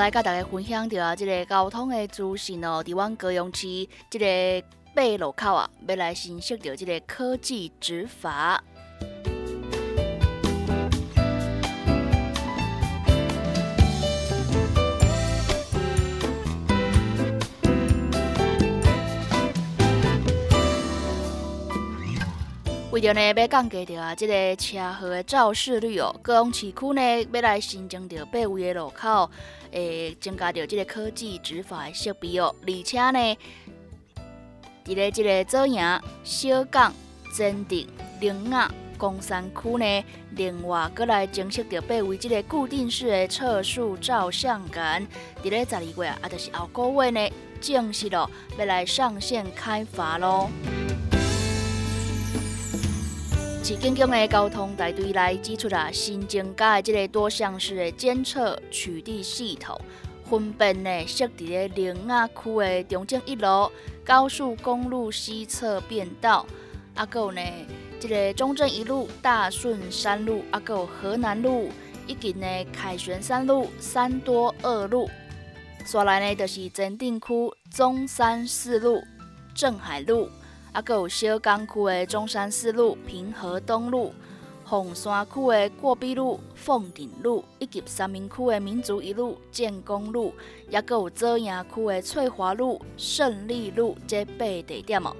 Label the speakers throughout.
Speaker 1: 来甲大家分享着即个交通的资讯哦。伫阮高雄市即个八路口啊，要来新设着即个科技执法。为着呢要降低着啊，即个车祸的肇事率哦，高雄市区呢要来新增着八位的路口，诶，增加着即个科技执法的设备哦，而且呢，伫咧即个左营、小港、真定、林雅、公山区呢，另外搁来增设着八位即个固定式的测速照相杆，伫咧十二月啊，啊，就是后个月呢，正式咯要来上线开发咯。市警局的交通大队来指出啊，新增加的这个多项式的监测取缔系统，分别呢设伫咧林雅区的中正一路、高速公路西侧便道，啊，有呢这个中正一路、大顺山路，啊，有河南路，以及呢凯旋山路、三多二路。刷来呢就是真定区中山四路、镇海路。啊，搁有小港区的中山四路、平和东路、凤山区的过壁路、凤顶路，以及三明区的民族一路、建功路，还搁有枣营区的翠华路、胜利路这八个地点哦。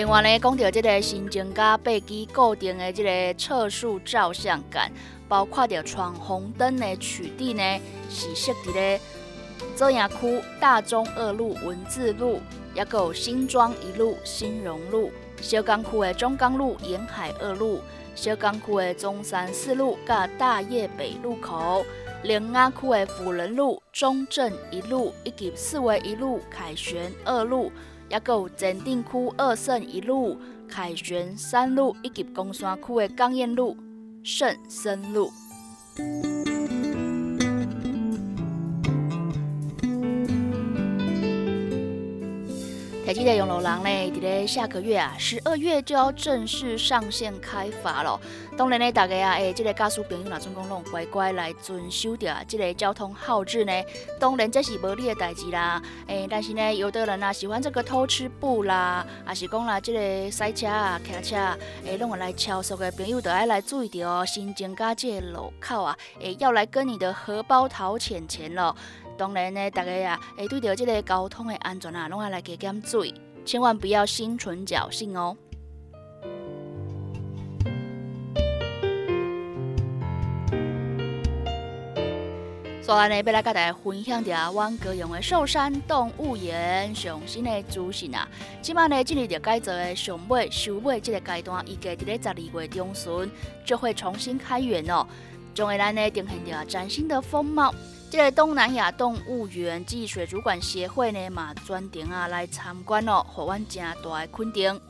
Speaker 1: 另外呢，讲到这个新增加八支固定的这个测速照相杆。包括着闯红灯的取缔呢，是设伫咧左营区大中二路文字路，也有新庄一路新荣路，小港区的中港路沿海二路，小港区的中山四路甲大业北路口，林雅区的辅仁路中正一路以及四维一路凯旋二路，也有镇定区二圣一路凯旋三路以及工山区的江燕路。圣森路。台积电永楼廊呢，伫咧下个月啊，十二月就要正式上线开发了。当然呢，大家啊，诶，这个驾驶朋友哪总讲拢乖乖来遵守着这个交通号志呢？当然这是无你的代志啦。诶，但是呢，有的人啊喜欢这个偷吃布啦，还是讲啦，这个塞车啊、开车啊，诶，拢来超速的朋友，都要来注意着哦。新增加这个路口啊，诶，要来跟你的荷包讨钱钱了。当然呢，大家呀，会对着这个交通的安全啊，拢要来加减注意，千万不要心存侥幸哦。所以呢，要来跟大家分享下阮高雄的寿山动物园上新的资讯啊。即摆呢，进入着改造的上尾、收尾这个阶段，预计伫咧十二月中旬就会重新开园哦，将会咱呢呈现着崭新的风貌。这个东南亚动物园暨水族馆协会呢，嘛专程啊来参观哦，互阮正大的肯定。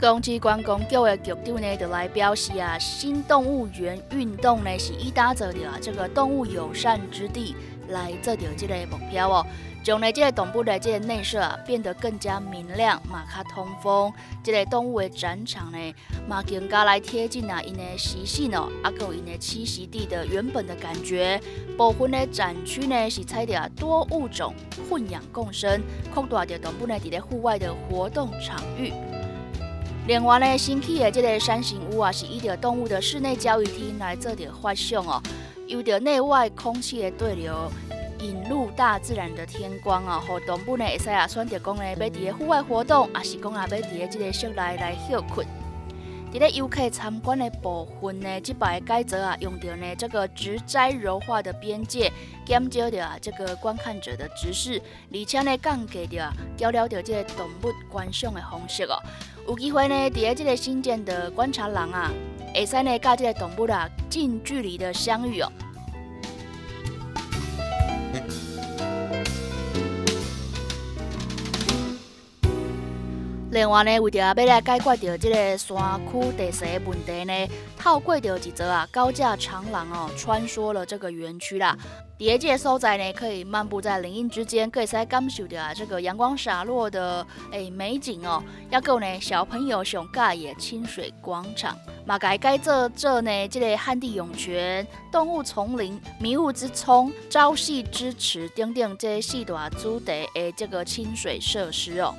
Speaker 1: 公鸡观光局的局长呢，就来表示啊，新动物园运动呢，是以打造着啊这个动物友善之地来做着这个目标哦。将呢，这个动物的这个内设啊，变得更加明亮、马卡通风。这个动物的展场呢，嘛更加来贴近啊，因的习性哦，啊，有因的栖息地的原本的感觉。部分的展区呢，是采的多物种混养共生，扩大着动物呢，伫咧户外的活动场域。另外呢，新起的这个山形屋啊，是以着动物的室内教育厅来做着发想哦，有着内外空气的对流。引入大自然的天光哦，互动物呢会使啊选择讲呢要伫咧户外活动，也是讲啊要伫咧即个室内来休困。伫咧游客参观的部分呢，即摆改则啊，用到呢这个直摘柔化的边界，减少着啊这个观看者的直视，而且呢降低着啊交流着即个动物观赏的方式哦。有机会呢，伫咧即个新建的观察廊啊，会使呢甲即个动物啊近距离的相遇哦。另外呢，为着要来解决着这个山区地势问题呢，透过着一则啊高架长廊哦，穿梭了这个园区啦。伫这个所在呢，可以漫步在林荫之间，可以使感受着啊这个阳光洒落的诶美景哦。要够呢，小朋友上盖也清水广场，嘛改改这这呢，这个旱地涌泉、动物丛林、迷雾之葱、朝夕之池等等这四大主题的这个清水设施哦。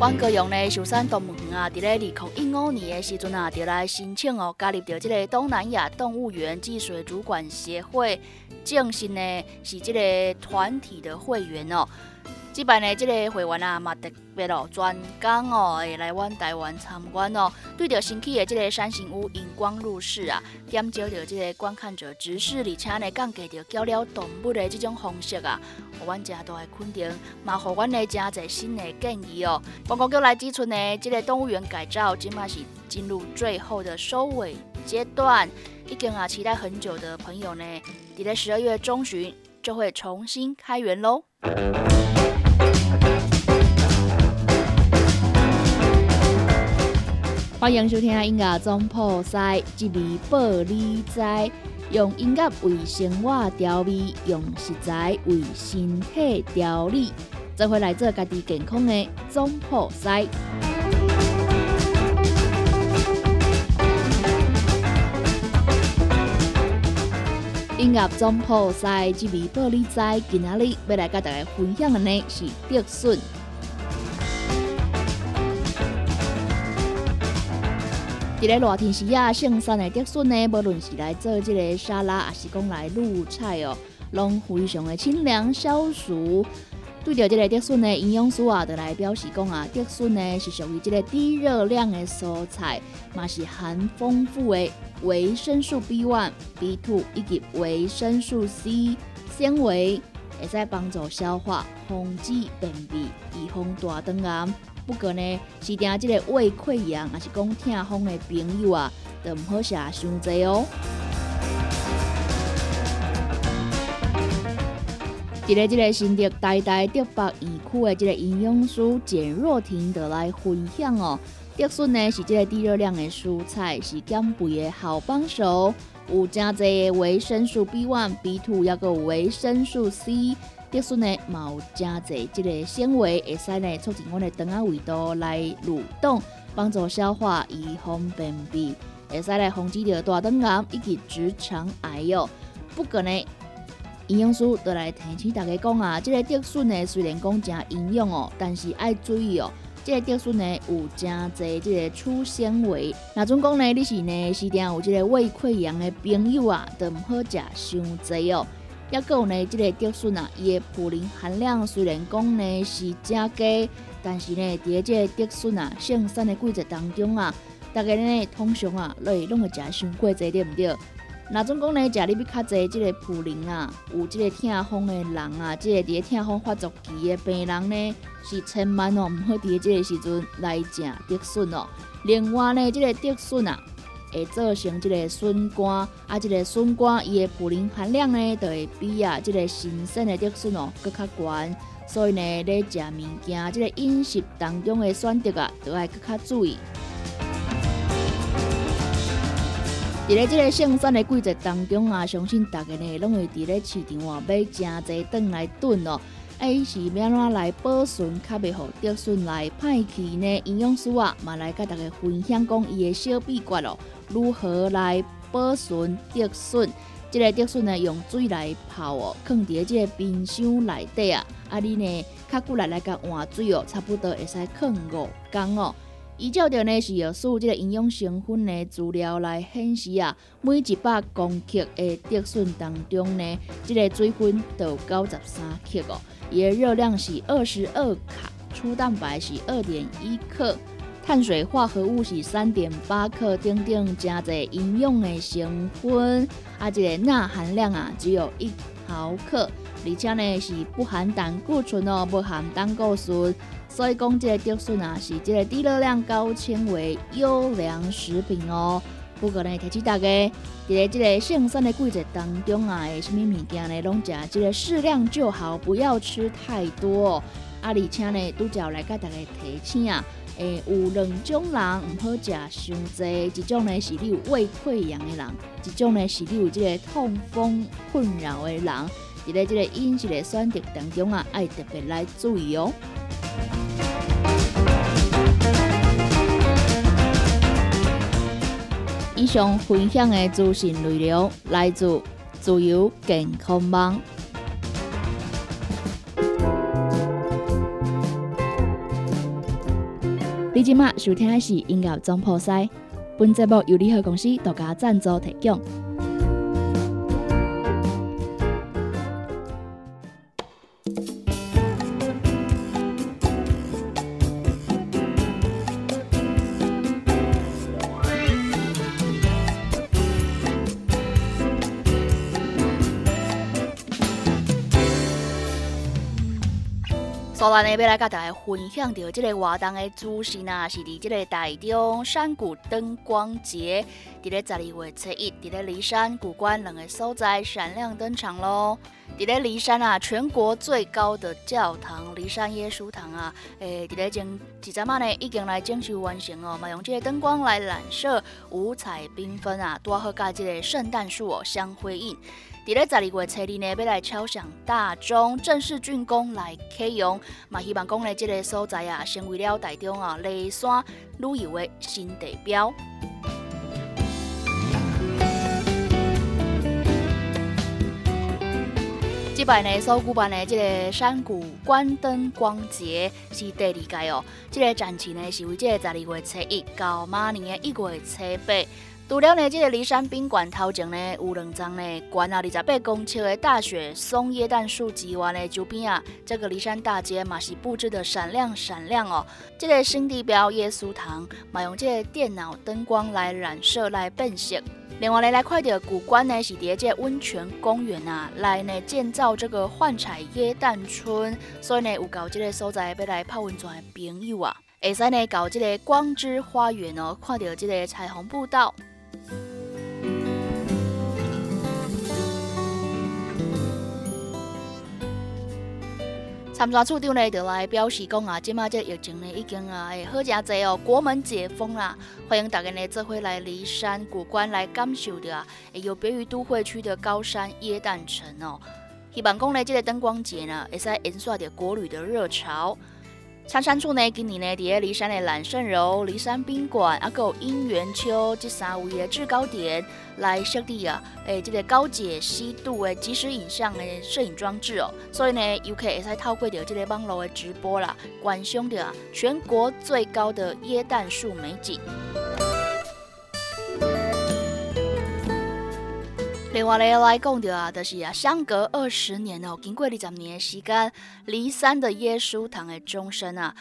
Speaker 1: 阮高阳呢，寿山动物园啊，伫咧二零一五年的时候啊，就来申请哦，加入到这个东南亚动物园技水主管协会，正式呢是这个团体的会员哦。即摆呢，即个会员啊，嘛特别哦，专工哦，会来阮台湾参观哦。对着新起的即个山形屋荧光入室啊，减少着即个观看者直视，而且呢，降低着交流动物的即种方式啊，互阮正大的肯定，嘛互阮的真侪新的建议哦。观光局来指出呢，即个动物园改造，即嘛是进入最后的收尾阶段，已经啊期待很久的朋友呢，伫咧十二月中旬就会重新开园喽。欢迎收听音乐总破塞，一味保你知，用音乐为生活调味，用食材为身体调理，做回来做家己健康的总破塞。音乐总破塞，一味保你知，今仔日要来甲大家分享的呢是竹笋。伫咧热天时啊，盛产的竹笋呢，无论是来做即个沙拉，还是讲来卤菜哦，拢非常的清凉消暑。对着即个竹笋呢，营养师啊，就来表示讲啊，竹笋呢是属于即个低热量的蔬菜，嘛是含丰富的维生素 B one、B two 以及维生素 C 纤维，会使帮助消化、防止便秘、预防大肠癌。不过呢，是定即个胃溃疡，还是讲痛风的朋友啊，都唔好食伤济哦。伫咧即个新竹大大竹北园区的即个营养师简若婷得来分享哦。竹笋呢是即个低热量的蔬菜，是减肥的好帮手，有真济维生素 B one、B two，还有维生素 C。竹笋呢，嘛有真侪即个纤维，会使呢促进我的肠仔胃道来蠕动，帮助消化，预防便秘，会使来防止着大肠癌以及直肠癌哟。不过呢，营养师都来提醒大家讲啊，即个竹笋呢虽然讲真营养哦，但是爱注意哦，即个竹笋呢有真侪即个粗纤维。那总讲呢，你是呢是定有即个胃溃疡的朋友啊，都毋好食伤济哦。也有呢，即个竹笋啊，伊的普林含量虽然讲呢是真低，但是呢，伫即个竹笋啊生产的季节当中啊，大家呢通常啊，会拢会食伤过侪，对毋对？那总讲呢，食你比较侪即个普林啊，有即个痛风的人啊，即个伫咧痛风发作期的病人呢，是千万哦，毋好伫即个时阵来食竹笋哦。另外呢，即个竹笋啊。会造成即个笋干，啊，即个笋干伊的普林含量呢，就会比啊即个新鲜的竹笋哦，搁较悬。所以呢，咧食物件，即个饮食当中的选择啊，都要搁较注意。伫咧即个盛产的季节当中啊，相信大家呢，拢会伫咧市场啊买真侪顿来炖哦。A 是要怎来保存，较袂互竹笋来歹去呢？营养师啊，嘛来甲大家分享讲伊的小秘诀哦。如何来保存竹笋？即个竹笋呢，用水来泡哦，放伫即个冰箱内底啊。啊，你呢，较久来来甲换水哦，差不多会使放五工哦。依照着呢是有数这个营养成分的资料来显示啊，每一百公克的德顺当中呢，这个水分有九十三克哦，伊的热量是二十二卡，粗蛋白是二点一克，碳水化合物是三点八克，等等加在营养的成分，啊，这个钠含量啊只有一毫克，而且呢是不含胆固醇哦，不含胆固醇。所以讲，这个竹笋啊，是这个低热量、高纤维优良食品哦。不过呢，提醒大家，在这个圣诞的季节当中啊，什么物件呢，拢食这个适量就好，不要吃太多。啊，而且呢，拄则来甲大家提醒啊，诶，有两种人毋好食伤济，一种呢是你有胃溃疡的人，一种呢是你有这个痛风困扰的人，伫咧这个饮食的选择当中啊，爱特别来注意哦。以上分享的资讯内容来自自由健康网。你今麦收听的是音乐总破塞，本节目由联合公司独家赞助提供。所以呢，要来甲大家分享到这个活动的资讯啊，是伫这个台中山谷灯光节，伫咧十二月初一，伫咧骊山古关两个所在闪亮登场咯。伫咧骊山啊，全国最高的教堂骊山耶稣堂啊，诶，伫咧前几阵嘛呢，已经来整修完成哦，嘛用这个灯光来染色，五彩缤纷啊，多好甲这个圣诞树哦相辉映。伫咧十二月初二呢，要来敲响大钟，正式竣工来启用。嘛，希望讲呢，这个所在啊，成为了台中啊，骊山旅游的新地标。即摆呢，所举办的这个山谷关灯光节是第二届哦。这个展期呢，是为即个十二月初一到明年的一月初八。除了呢，这个骊山宾馆头前呢有两张呢，关啊二十八公尺的大雪松椰蛋树之外呢，周边啊，这个骊山大街嘛是布置的闪亮闪亮哦。这个新地标耶稣堂嘛用这个电脑灯光来染色来变色。另外呢，来看到古关呢是伫这温泉公园啊来呢建造这个幻彩椰蛋村，所以呢有搞这个所在要来泡温泉的朋友啊，会使呢搞这个光之花园哦，看到这个彩虹步道。参选处长呢，就来表示讲啊，即马这疫情呢已经啊会好真济哦，国门解封啦，欢迎大家呢做伙来骊山古关来感受的啊，有别于都会区的高山椰蛋城哦。希望讲呢，这个灯光节呢，会使延续着国旅的热潮。参山处呢，今年呢，伫咧骊山的揽胜楼、骊山宾馆，啊，有姻缘丘这三位的制高点来设立啊，诶，这个高解析度的即时影像的摄影装置哦，所以呢，游客会使透过着这个网络的直播啦，观赏着全国最高的椰蛋树美景。另外咧来讲着啊，就是啊，相隔二十年哦，经过二十年的时间，离散的耶稣堂的钟声啊，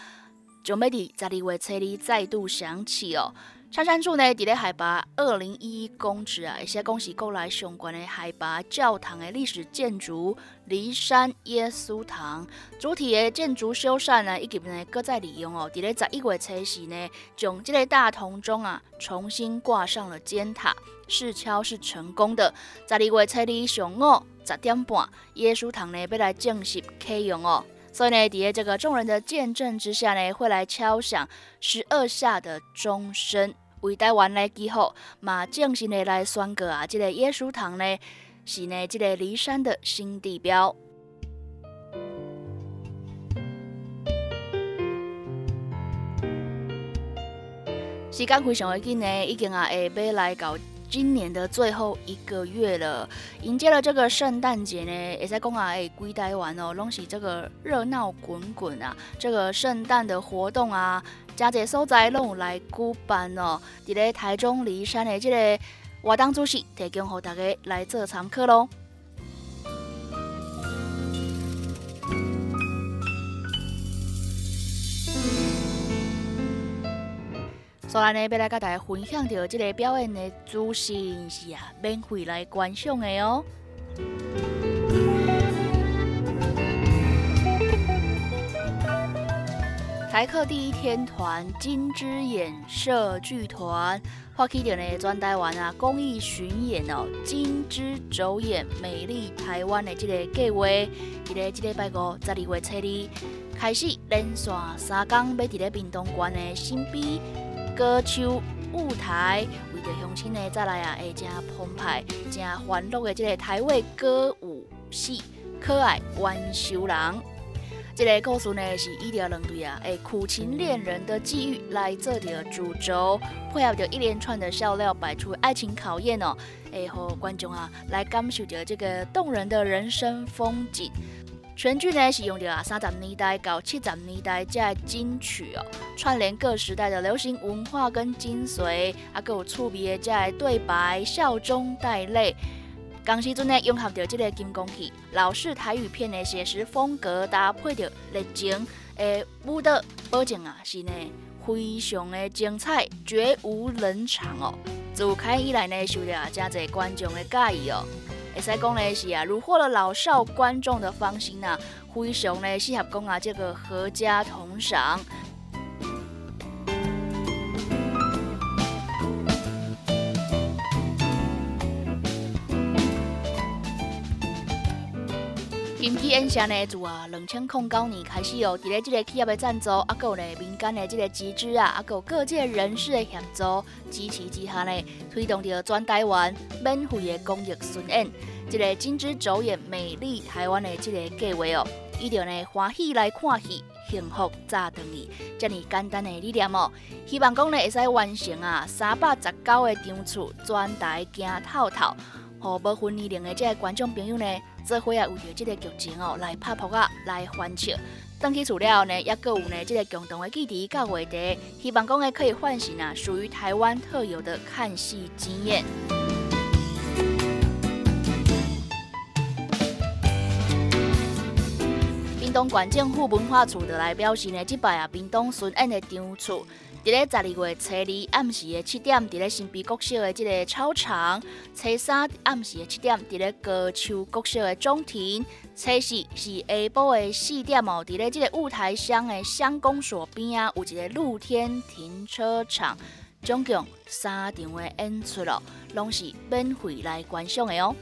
Speaker 1: 就要伫十二月初二再度响起哦。参山处呢，伫咧海拔二零一一公尺啊，而且恭喜过来相关的海拔教堂的历史建筑骊山耶稣堂主体的建筑修缮呢，以及呢搁再利用哦，伫咧十一月初时呢，将这个大铜钟啊重新挂上了尖塔，试敲是成功的。十二月初二上午十点半，耶稣堂呢要来正式启用哦。所以呢，伫咧这个众人的见证之下呢，会来敲响十二下的钟声，为台湾来记号，马正式的来宣告啊，这个耶稣堂呢是呢这个骊山的新地标。时间非常的紧呢，已经啊下要来到。今年的最后一个月了，迎接了这个圣诞节呢，也在讲啊，哎，归台湾哦，拢是这个热闹滚滚啊，这个圣诞的活动啊，加侪所在拢有来举办哦。伫咧台中梨山的这个活动主席，提供给大家来做参考咯。所以呢，要来甲大家分享到这个表演的资讯是啊，免费来观赏的哦。台客第一天团金枝演社剧团发起着呢，全台湾啊公益巡演哦，金枝走演美丽台湾的这个计划，伫咧即个拜五十二月初二开始连续三天，要伫咧屏东县的新碧歌手舞台，为着乡亲呢再来啊，会真澎湃、真欢乐的这个台味歌舞戏，可爱万寿人。这个故事呢是一条两对啊，诶，苦情恋人的际遇来做着主轴，配合着一连串的笑料，摆出爱情考验哦，诶，和观众啊来感受着这个动人的人生风景。全剧呢是用着啊三十年代到七十年代这金曲哦，串联各时代的流行文化跟精髓，啊，有趣味的这对白，笑中带泪。当时阵呢融合着这个金光戏老式台语片的写实风格，搭配着热情的舞蹈，保证啊是呢非常的精彩，绝无冷场哦。自开以来呢，受到真侪观众的介意哦。会使讲呢是啊，虏获了老少观众的芳心呐，非常呢适合讲啊这个合家同赏。今期演下呢，自啊两千零九年开始哦，伫咧这个企业的赞助，啊，有咧民间的这个集资啊，啊，有各界人士的协助支持之下呢，推动着全台湾免费的公益巡演，这个金枝走演美丽台湾的这个计划哦，一定呢欢喜来看戏，幸福早等你，这么简单的理念哦，希望讲呢会使完成啊三百十九个场次，全台行透透，和无分年龄的这个观众朋友呢。做伙啊，为着这个剧情哦，来拍扑啊，来欢笑。登记除了呢，也各有呢这个共同的记忆甲话题，希望讲呢可以唤醒啊属于台湾特有的看戏经验。屏东县政府文化处的来表示呢，即摆啊，屏东巡演的场次。伫咧十二月初二暗时的七点，伫咧新北国小的即个操场；初三暗时的七点，伫咧高丘国小的中庭；初四是下晡的四点哦，伫咧即个雾台乡的乡公所边啊，有一个露天停车场。总共三场的演出咯，拢是免费来观赏的哦。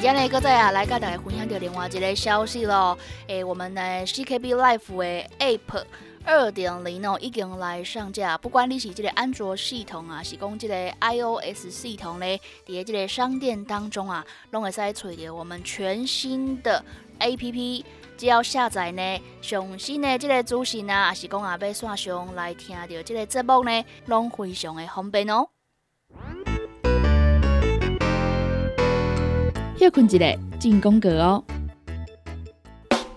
Speaker 1: 今天呢，搁再啊来跟大家分享到另外一个消息咯。诶，我们的 CKB Life 的 App 二点零哦，已经来上架。不管你是这个安卓系统啊，是讲这个 iOS 系统咧，伫这个商店当中啊，拢会使找到我们全新的 App。只要下载呢，上新的这个资讯啊，也是讲啊要线上来听到这个节目呢，拢非常的方便哦。休困一下，进功课哦。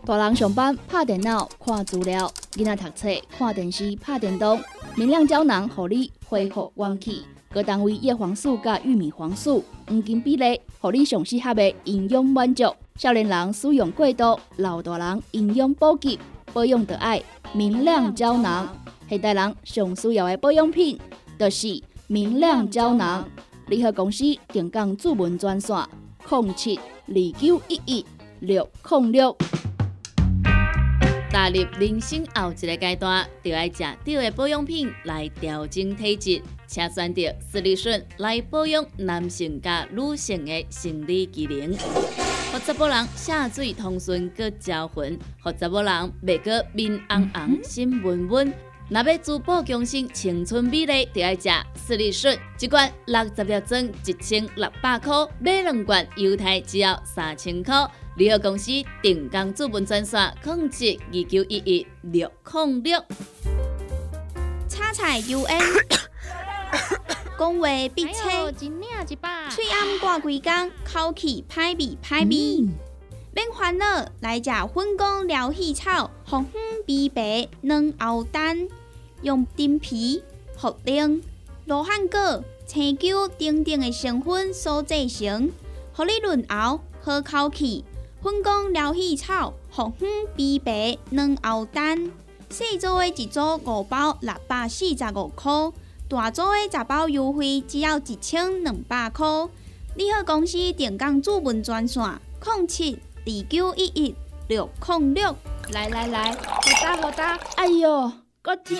Speaker 1: 大人上班拍电脑看资料，囡仔读册看电视拍电动。明亮胶囊，互你恢复元气。各单位叶黄素加玉米黄素黄金比例，互你上适合的营养满足。少年人使用过度，老大人营养补给保养的爱明亮胶囊。现代人上需要的保养品，就是明亮胶囊。联合公司定岗主文专线。零七二九一一六零六。
Speaker 2: 踏入人生后一个阶段，就要食对的保养品来调整体质，请选择斯利顺来保养男性加女性的生理机能，让查甫人下水通顺个招魂，让查某人袂个面红红心温温。若要珠宝强身、青春美丽，就要食斯利顺，一罐六十粒装，一千六百块；买两罐，犹太只要三千块。联合公司定岗资本专线：控制二九一一六零六。
Speaker 3: 叉彩 UN。讲话闭嘴，嘴暗挂规工，口气歹味歹味。免烦恼，来食粉公疗气草，红粉枇杷软藕丹，用丁皮、茯苓、罗汉果、青椒等等的成分所制成，互你润喉好口气。粉公疗气草，红粉枇杷软藕丹，细组的一组五包六百四十五块，大组的十包优惠只要一千两百块。你好，公司电工主文专线：零七。二九一一六零六，
Speaker 1: 来来来，好哒好哒，哎呦，够痛！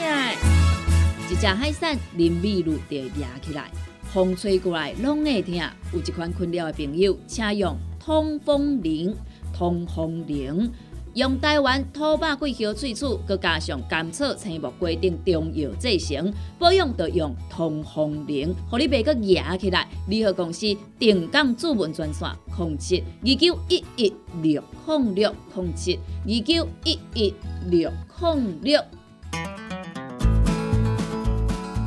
Speaker 2: 一只海扇林密路就压起来，风吹过来拢会痛。有一款困扰的朋友，请用通风铃，通风铃。用台湾土白桂花萃取，佮加上甘草、青木规定中药制成，保养要用通风灵，互你袂佮压起来。联合公司定岗主文专线：控制二九一一六零六零七二九一一六零六。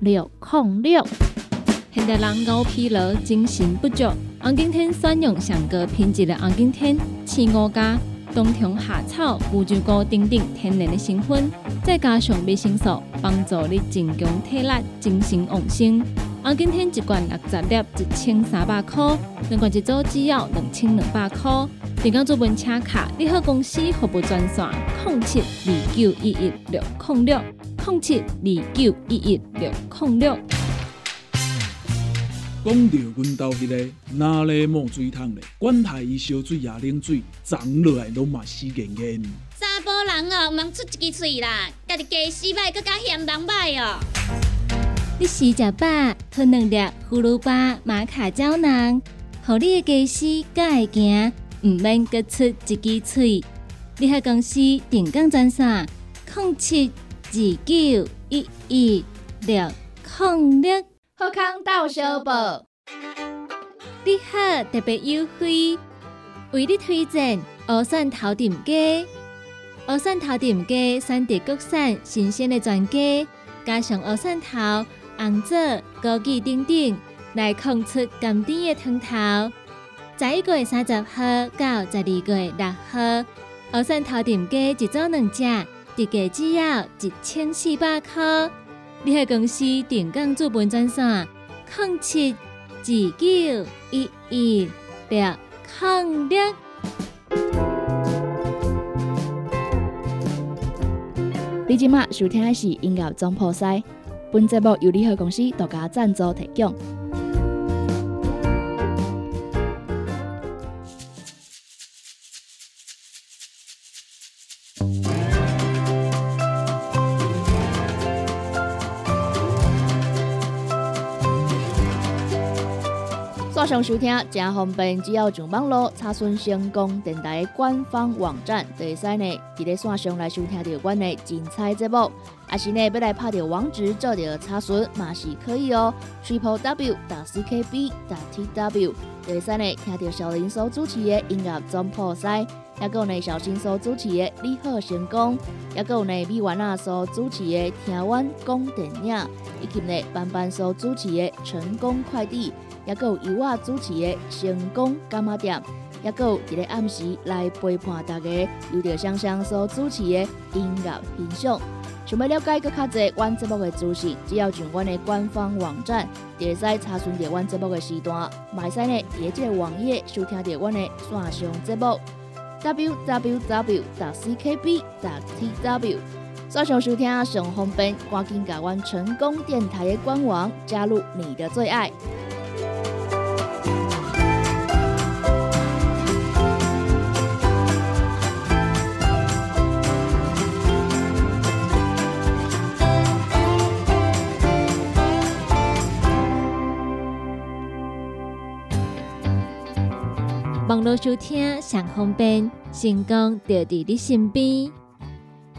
Speaker 4: 六零六。
Speaker 5: 现代人熬疲劳、精神不足，红景天选用上个品质的红景天吃五加。冬虫夏草、乌鸡菇等等天然的成分，再加上维生素，帮助你增强体力、精神旺盛。啊，今天一罐六十粒，一千三百块；两罐一组，只要两千两百块。订购做文车卡，你好公司服务专线：零七二九一一六零六零七二九一一六零六。
Speaker 6: 讲到阮兜迄个哪里冒水桶咧？管他伊烧水也冷水，长落来拢嘛死严严。
Speaker 7: 查甫人哦，毋通出一支嘴啦！家己家洗歹，搁加嫌人歹哦。
Speaker 5: 你食食饱，吞两粒葫芦巴、玛卡胶囊，互你的家洗才会行，毋免搁出一支嘴。你喺公司定岗专线：零七二九一一六零六。
Speaker 1: 好康到小报，
Speaker 5: 你好特别优惠，为你推荐乌蒜头店鸡。乌蒜头店鸡选择国产新鲜的全鸡，加上乌蒜头、红枣、枸杞等等，来控出甘甜的汤头。十一月三十号到十二月六号，乌蒜头顶鸡一组两只，特价只要一千四百块。你喺公司电工做本专线：零七二九一一六零六。
Speaker 1: 你今麦收听的是音乐总破塞，本节目由你合公司独家赞助提供。想收听正方便，只要上网络查询成功电台官方网站，就会使呢伫咧线上来收听到阮的精彩节目。也是呢要来拍着网址做着查询嘛是可以哦。Triple W. 打 C K B. 打 T W. 就会使呢听到小林所主持的音乐总破塞，也有呢小新所主持的你好成功，也有呢米丸啊所主持的听完讲电影，以及呢班班所主持的成功快递。也有由我主持的成功干妈店，也有伫个暗时来陪伴大家，由着香香所主持的音乐欣赏。想要了解更较侪阮节目的资讯，只要上阮的官方网站，就会使查询到阮节目的时段。买使呢，伫即个网页收听到阮的线上节目，w w w. 打 c k b. 打 t w。线上收听上方便，赶紧加阮成功电台的官网，加入你的最爱。
Speaker 5: 网络收听上方便，成功就伫你身边。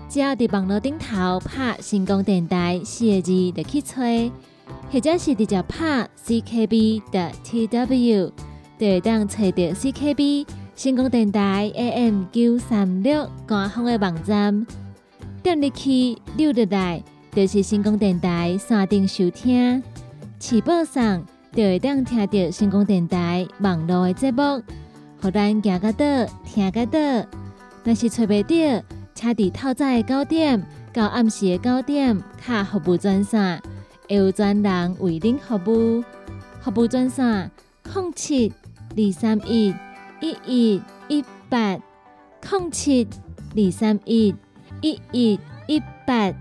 Speaker 5: 只要伫网络顶头拍“成功电台”四个字，就去吹，或者是直接拍 “ckb” 的 “tw”，就会当找到 CKB 成功电台 AM 九三六官方的网站。点入去六六台，就是成功电台山顶收听，起播上就会当听到成功电台网络的节目，互咱行个倒，听个倒。若是找袂到，车伫透早的九点到暗时的九点，卡服务专线，会有专人为您服务。服务专线：零七二三一一一一八零七二三一。一一一八。